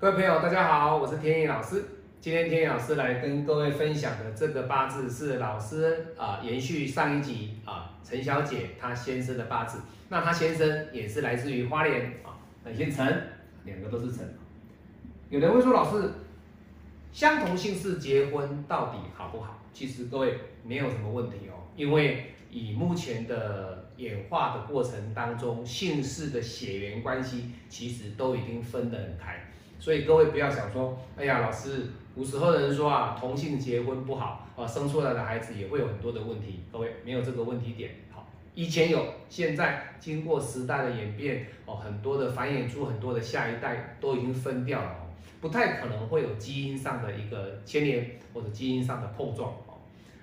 各位朋友，大家好，我是天意老师。今天天意老师来跟各位分享的这个八字是老师啊、延续上一集啊陈小姐她先生的八字。那她先生也是来自于花莲啊，很姓陈，两个都是陈。有人会说老师，相同姓氏结婚到底好不好？其实各位没有什么问题哦，因为以目前的演化的过程当中，姓氏的血缘关系其实都已经分得很开。所以各位不要想说，哎呀，老师，古时候的人说啊，同性结婚不好啊，生出来的孩子也会有很多的问题。各位没有这个问题点，好，以前有，现在经过时代的演变，哦，很多的繁衍出很多的下一代都已经分掉了，不太可能会有基因上的一个牵连或者基因上的碰撞，哦，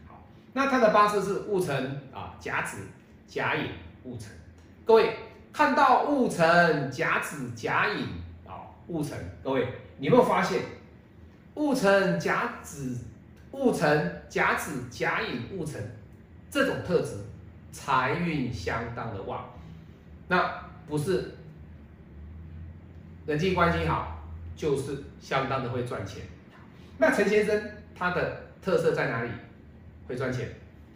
好，那他的八字是戊辰啊，甲子、甲寅、戊辰，各位看到戊辰、甲子、甲寅。戊辰，各位，你有没有发现，戊辰甲子、戊辰甲子、甲寅、戊辰这种特质，财运相当的旺。那不是人际关系好，就是相当的会赚钱。那陈先生他的特色在哪里？会赚钱，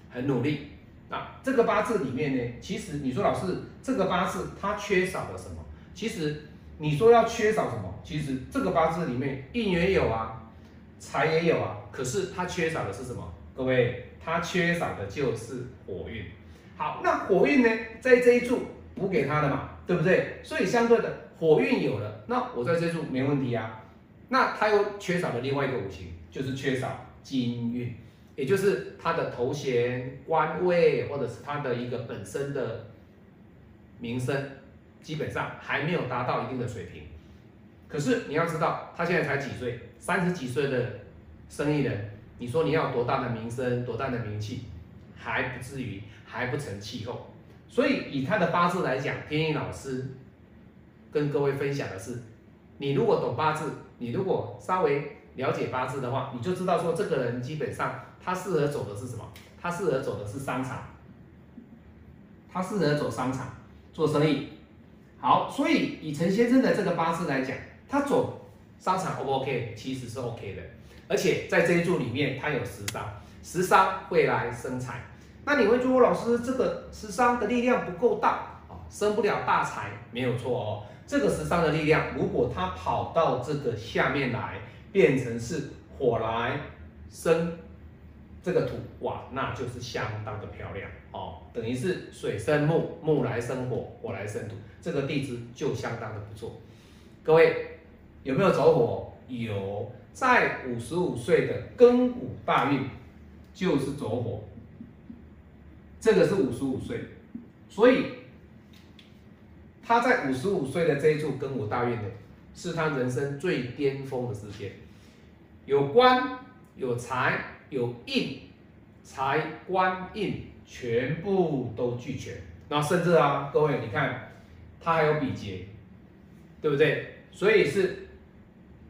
很努力。那这个八字里面呢，其实你说老师，这个八字它缺少了什么？其实。你说要缺少什么？其实这个八字里面印也有啊，财也有啊，可是它缺少的是什么？各位，它缺少的就是火运。好，那火运呢，在这一柱补给他的嘛，对不对？所以相对的火运有了，那我在这柱没问题啊。那他又缺少了另外一个五行，就是缺少金运，也就是他的头衔、官位，或者是他的一个本身的名声。基本上还没有达到一定的水平，可是你要知道，他现在才几岁，三十几岁的生意人，你说你要多大的名声，多大的名气，还不至于，还不成气候。所以以他的八字来讲，天意老师跟各位分享的是，你如果懂八字，你如果稍微了解八字的话，你就知道说这个人基本上他适合走的是什么？他适合走的是商场，他适合走商场做生意。好，所以以陈先生的这个八字来讲，他走商场 O 不 OK？其实是 OK 的，而且在这一柱里面，他有食伤，食伤会来生财。那你会说，老师这个食伤的力量不够大啊，生不了大财，没有错哦。这个食伤的力量，如果它跑到这个下面来，变成是火来生。这个土哇，那就是相当的漂亮哦，等于是水生木，木来生火，火来生土，这个地支就相当的不错。各位有没有走火？有，在五十五岁的庚午大运就是走火，这个是五十五岁，所以他在五十五岁的这一处庚午大运呢，是他人生最巅峰的时间，有关有财。有印财官印全部都俱全，那甚至啊，各位你看，它还有比劫，对不对？所以是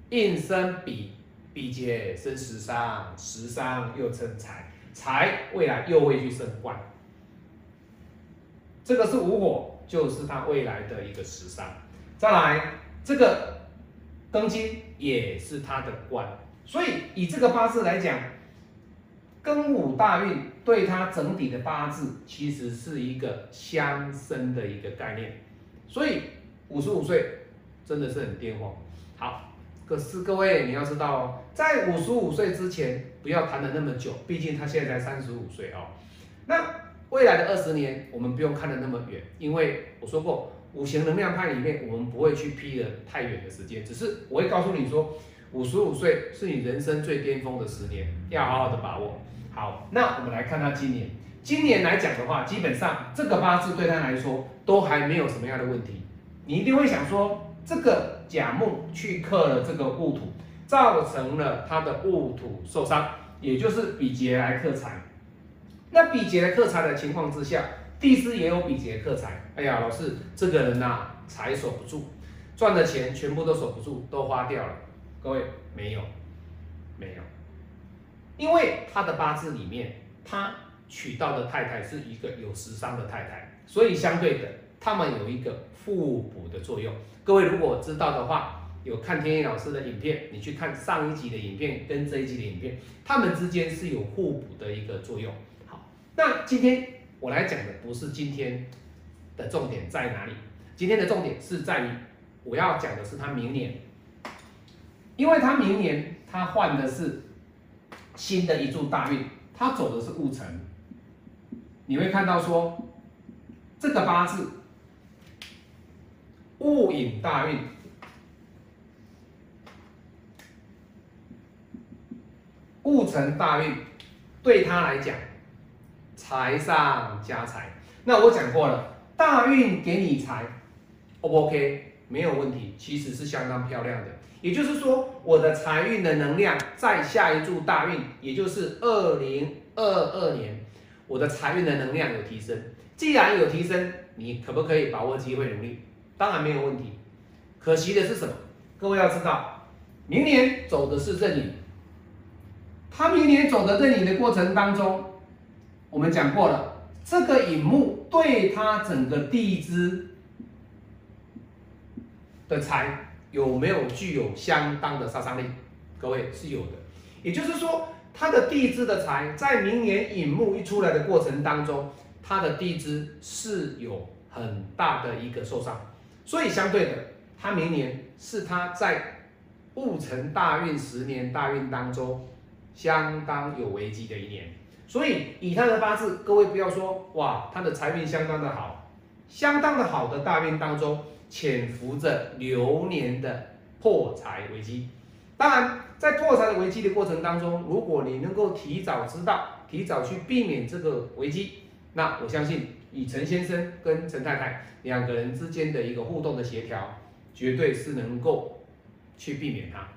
印生比，比劫生食伤，食伤又称财，财未来又会去生官。这个是无火，就是他未来的一个食伤。再来，这个庚金也是他的官，所以以这个八字来讲。庚午大运对他整体的八字其实是一个相生的一个概念，所以五十五岁真的是很巅峰。好，可是各位你要知道哦，在五十五岁之前不要谈的那么久，毕竟他现在才三十五岁哦。那未来的二十年我们不用看的那么远，因为我说过五行能量派里面我们不会去批的太远的时间，只是我会告诉你说，五十五岁是你人生最巅峰的十年，要好好的把握。好，那我们来看他今年。今年来讲的话，基本上这个八字对他来说都还没有什么样的问题。你一定会想说，这个甲木去克了这个戊土，造成了他的戊土受伤，也就是比劫来克财。那比劫来克财的情况之下，地支也有比劫克财。哎呀，老师，这个人呐，财守不住，赚的钱全部都守不住，都花掉了。各位，没有，没有。因为他的八字里面，他娶到的太太是一个有时伤的太太，所以相对的，他们有一个互补的作用。各位如果知道的话，有看天意老师的影片，你去看上一集的影片跟这一集的影片，他们之间是有互补的一个作用。好，那今天我来讲的不是今天的重点在哪里，今天的重点是在于我要讲的是他明年，因为他明年他换的是新的一柱大运，他走的是戊辰，你会看到说这个八字戊寅大运。戊辰大运对他来讲，财上加财。那我讲过了，大运给你财，O 不 OK？没有问题，其实是相当漂亮的。也就是说，我的财运的能量在下一柱大运，也就是二零二二年，我的财运的能量有提升。既然有提升，你可不可以把握机会努力？当然没有问题。可惜的是什么？各位要知道，明年走的是任影。他明年走的这里的过程当中，我们讲过了，这个引木对他整个地支的财有没有具有相当的杀伤力？各位是有的，也就是说，他的地支的财在明年引木一出来的过程当中，他的地支是有很大的一个受伤，所以相对的，他明年是他在戊辰大运十年大运当中。相当有危机的一年，所以以他的八字，各位不要说哇，他的财运相当的好，相当的好的大运当中潜伏着流年的破财危机。当然，在破财的危机的过程当中，如果你能够提早知道，提早去避免这个危机，那我相信以陈先生跟陈太太两个人之间的一个互动的协调，绝对是能够去避免它。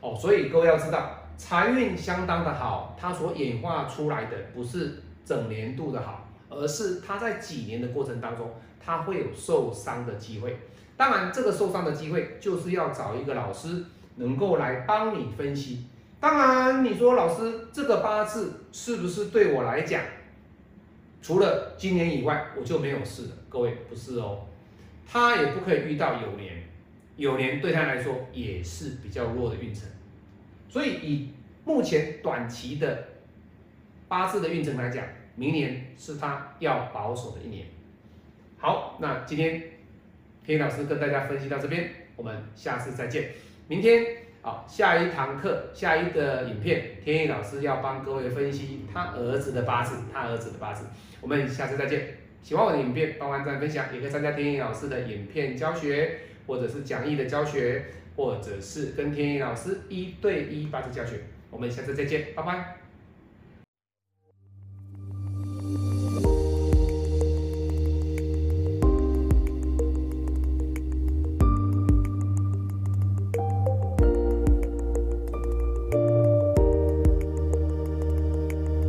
哦，所以各位要知道。财运相当的好，它所演化出来的不是整年度的好，而是它在几年的过程当中，它会有受伤的机会。当然，这个受伤的机会就是要找一个老师能够来帮你分析。当然，你说老师这个八字是不是对我来讲，除了今年以外我就没有事了？各位不是哦，他也不可以遇到有年，有年对他来说也是比较弱的运程。所以以目前短期的八字的运程来讲，明年是他要保守的一年。好，那今天天意老师跟大家分析到这边，我们下次再见。明天啊，下一堂课，下一个影片，天意老师要帮各位分析他儿子的八字，他儿子的八字。我们下次再见。喜欢我的影片，帮按赞分享，也可以参加天意老师的影片教学，或者是讲义的教学。或者是跟天意老师一对一八字教学，我们下次再见，拜拜。